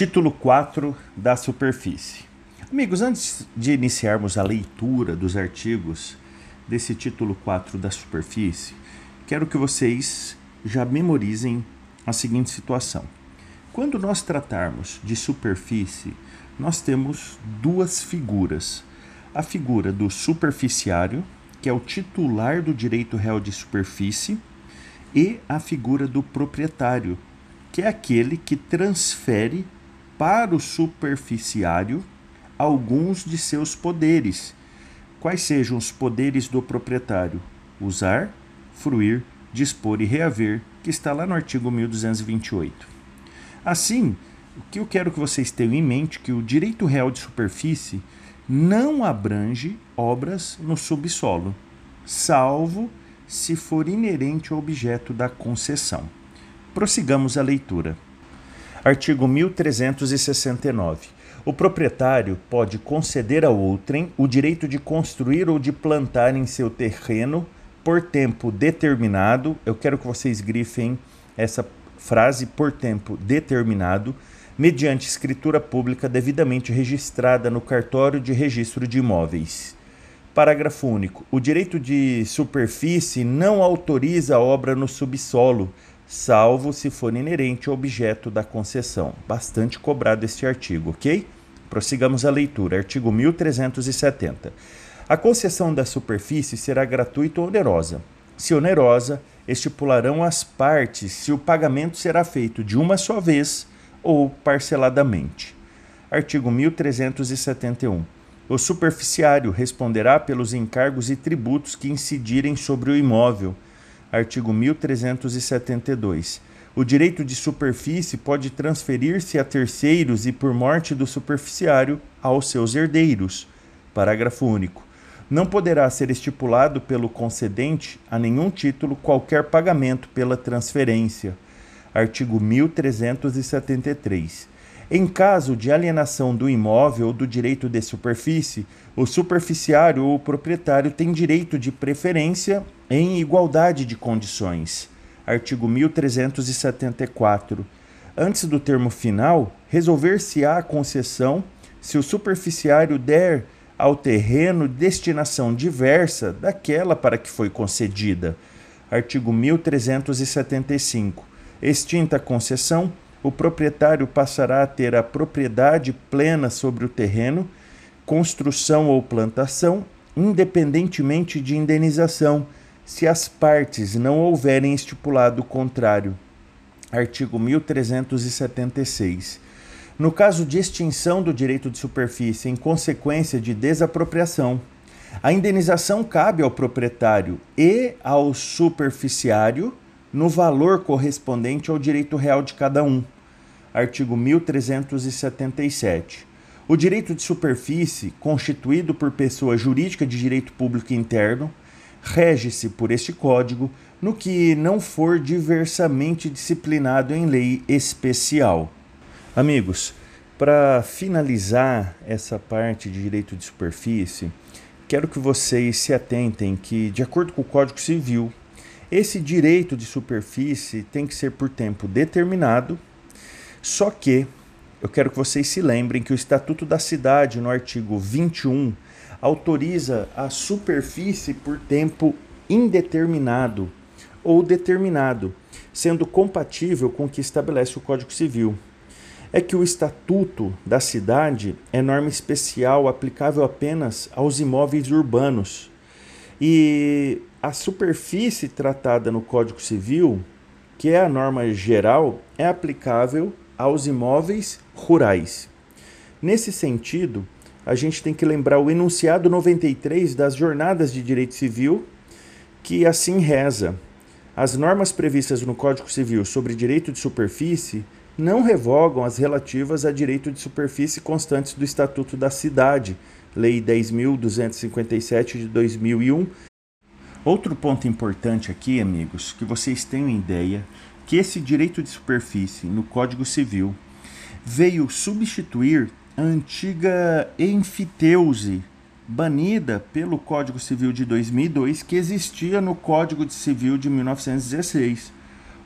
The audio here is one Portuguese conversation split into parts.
Título 4 da superfície. Amigos, antes de iniciarmos a leitura dos artigos desse título 4 da superfície, quero que vocês já memorizem a seguinte situação. Quando nós tratarmos de superfície, nós temos duas figuras. A figura do superficiário, que é o titular do direito real de superfície, e a figura do proprietário, que é aquele que transfere para o superficiário alguns de seus poderes. Quais sejam os poderes do proprietário? Usar, fruir, dispor e reaver, que está lá no artigo 1228. Assim, o que eu quero que vocês tenham em mente é que o direito real de superfície não abrange obras no subsolo, salvo se for inerente ao objeto da concessão. Prossigamos a leitura. Artigo 1369. O proprietário pode conceder a outrem o direito de construir ou de plantar em seu terreno por tempo determinado. Eu quero que vocês grifem essa frase por tempo determinado, mediante escritura pública devidamente registrada no cartório de registro de imóveis. Parágrafo único. O direito de superfície não autoriza a obra no subsolo salvo se for inerente ao objeto da concessão. Bastante cobrado este artigo, ok? Prossigamos a leitura. Artigo 1370. A concessão da superfície será gratuita ou onerosa. Se onerosa, estipularão as partes se o pagamento será feito de uma só vez ou parceladamente. Artigo 1371. O superficiário responderá pelos encargos e tributos que incidirem sobre o imóvel artigo 1372. O direito de superfície pode transferir-se a terceiros e, por morte do superficiário, aos seus herdeiros. Parágrafo único. Não poderá ser estipulado pelo concedente a nenhum título qualquer pagamento pela transferência. Artigo 1373. Em caso de alienação do imóvel ou do direito de superfície, o superficiário ou o proprietário tem direito de preferência em igualdade de condições. Artigo 1374. Antes do termo final, resolver-se-á a concessão se o superficiário der ao terreno destinação diversa daquela para que foi concedida. Artigo 1375. Extinta a concessão, o proprietário passará a ter a propriedade plena sobre o terreno, construção ou plantação, independentemente de indenização se as partes não houverem estipulado o contrário. Artigo 1376. No caso de extinção do direito de superfície em consequência de desapropriação, a indenização cabe ao proprietário e ao superficiário no valor correspondente ao direito real de cada um. Artigo 1377. O direito de superfície, constituído por pessoa jurídica de direito público interno, rege-se por este código no que não for diversamente disciplinado em lei especial. Amigos, para finalizar essa parte de direito de superfície, quero que vocês se atentem que, de acordo com o Código Civil, esse direito de superfície tem que ser por tempo determinado, só que eu quero que vocês se lembrem que o Estatuto da Cidade, no artigo 21, autoriza a superfície por tempo indeterminado ou determinado, sendo compatível com o que estabelece o Código Civil. É que o Estatuto da Cidade é norma especial aplicável apenas aos imóveis urbanos. E a superfície tratada no Código Civil, que é a norma geral, é aplicável aos imóveis rurais. Nesse sentido, a gente tem que lembrar o enunciado 93 das Jornadas de Direito Civil, que assim reza: as normas previstas no Código Civil sobre direito de superfície não revogam as relativas a direito de superfície constantes do Estatuto da Cidade, Lei 10.257 de 2001. Outro ponto importante aqui, amigos, que vocês tenham ideia que esse direito de superfície no Código Civil veio substituir a antiga enfiteuse banida pelo Código Civil de 2002 que existia no Código Civil de 1916.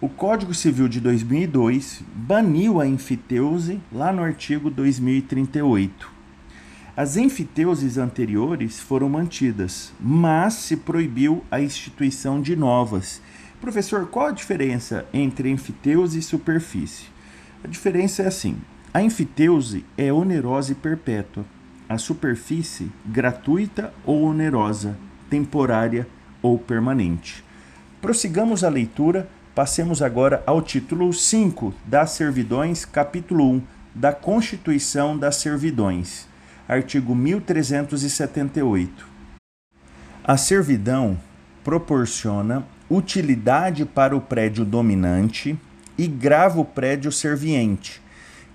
O Código Civil de 2002 baniu a enfiteuse lá no artigo 2038. As enfiteuses anteriores foram mantidas, mas se proibiu a instituição de novas. Professor, qual a diferença entre enfiteuse e superfície? A diferença é assim: a enfiteuse é onerosa e perpétua, a superfície gratuita ou onerosa, temporária ou permanente. Prossigamos a leitura, passemos agora ao título 5 das Servidões, capítulo 1 da Constituição das Servidões artigo 1378. A servidão proporciona utilidade para o prédio dominante e grava o prédio serviente,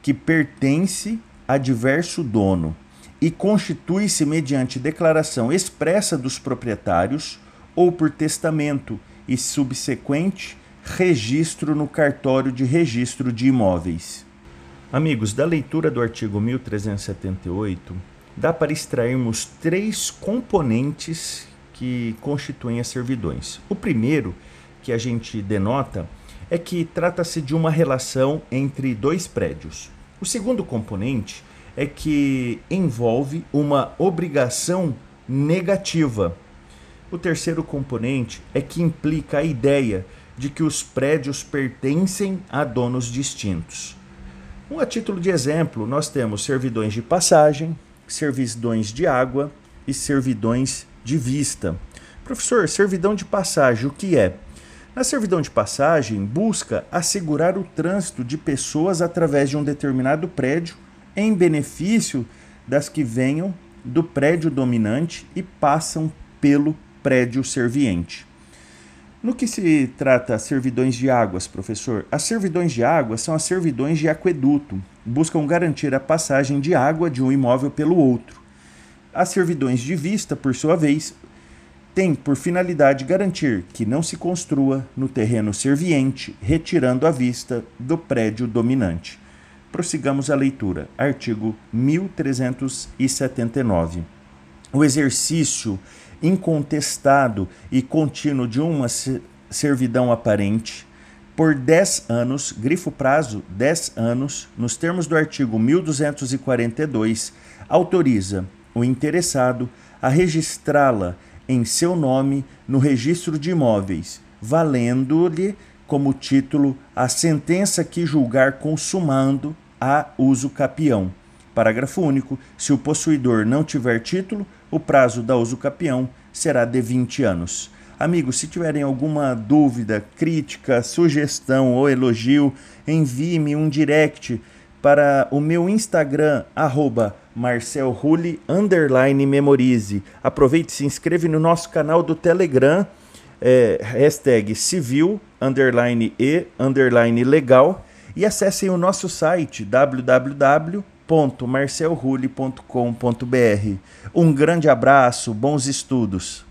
que pertence a diverso dono e constitui-se mediante declaração expressa dos proprietários ou por testamento e subsequente registro no cartório de registro de imóveis. Amigos, da leitura do artigo 1378, dá para extrairmos três componentes que constituem as servidões. O primeiro, que a gente denota, é que trata-se de uma relação entre dois prédios. O segundo componente é que envolve uma obrigação negativa. O terceiro componente é que implica a ideia de que os prédios pertencem a donos distintos. Um a título de exemplo, nós temos servidões de passagem, servidões de água e servidões de vista. Professor, servidão de passagem, o que é? Na servidão de passagem, busca assegurar o trânsito de pessoas através de um determinado prédio em benefício das que venham do prédio dominante e passam pelo prédio serviente. No que se trata servidões de águas, professor? As servidões de água são as servidões de aqueduto, buscam garantir a passagem de água de um imóvel pelo outro. As servidões de vista, por sua vez, têm por finalidade garantir que não se construa no terreno serviente, retirando a vista do prédio dominante. Prossigamos a leitura. Artigo 1379. O exercício incontestado e contínuo de uma servidão aparente por 10 anos, grifo prazo 10 anos, nos termos do artigo 1242, autoriza o interessado a registrá-la em seu nome no registro de imóveis, valendo-lhe como título a sentença que julgar consumando a uso capião. Parágrafo único. Se o possuidor não tiver título, o prazo da uso capião será de 20 anos. Amigos, se tiverem alguma dúvida, crítica, sugestão ou elogio, envie-me um direct para o meu Instagram, arroba memorize. Aproveite e se inscreve no nosso canal do Telegram, é, hashtag civil, e, legal, e acessem o nosso site www www.marcelrulli.com.br. Um grande abraço, bons estudos.